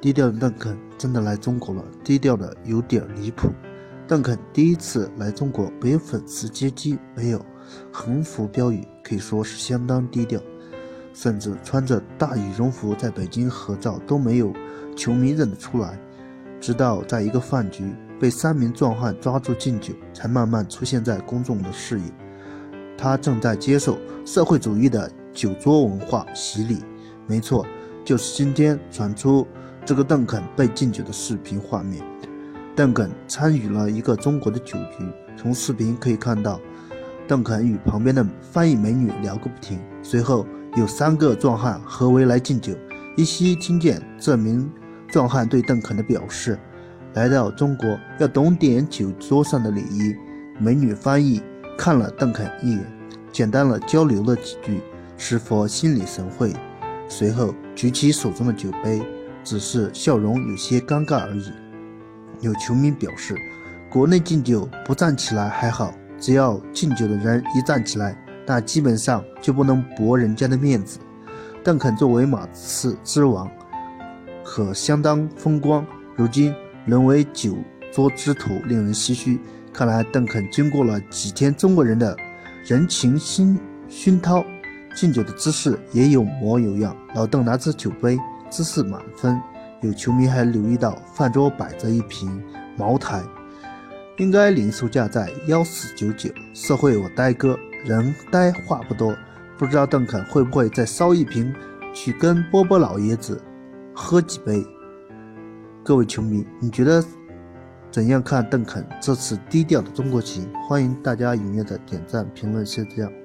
低调的邓肯真的来中国了，低调的有点离谱。邓肯第一次来中国，没有粉丝接机，没有横幅标语，可以说是相当低调，甚至穿着大羽绒服在北京合照都没有球迷认得出来。直到在一个饭局被三名壮汉抓住敬酒，才慢慢出现在公众的视野。他正在接受社会主义的酒桌文化洗礼。没错，就是今天传出。这个邓肯被敬酒的视频画面，邓肯参与了一个中国的酒局。从视频可以看到，邓肯与旁边的翻译美女聊个不停。随后有三个壮汉合围来敬酒。依稀听见这名壮汉对邓肯的表示：“来到中国要懂点酒桌上的礼仪。”美女翻译看了邓肯一眼，简单的交流了几句，是否心领神会？随后举起手中的酒杯。只是笑容有些尴尬而已。有球迷表示，国内敬酒不站起来还好，只要敬酒的人一站起来，那基本上就不能驳人家的面子。邓肯作为马刺之王，可相当风光，如今沦为酒桌之徒，令人唏嘘。看来邓肯经过了几天中国人的人情熏熏陶，敬酒的姿势也有模有样。老邓拿着酒杯。姿势满分，有球迷还留意到饭桌摆着一瓶茅台，应该零售价在幺四九九。社会我呆哥，人呆话不多，不知道邓肯会不会再烧一瓶，去跟波波老爷子喝几杯。各位球迷，你觉得怎样看邓肯这次低调的中国行？欢迎大家踊跃的点赞、评论、分享。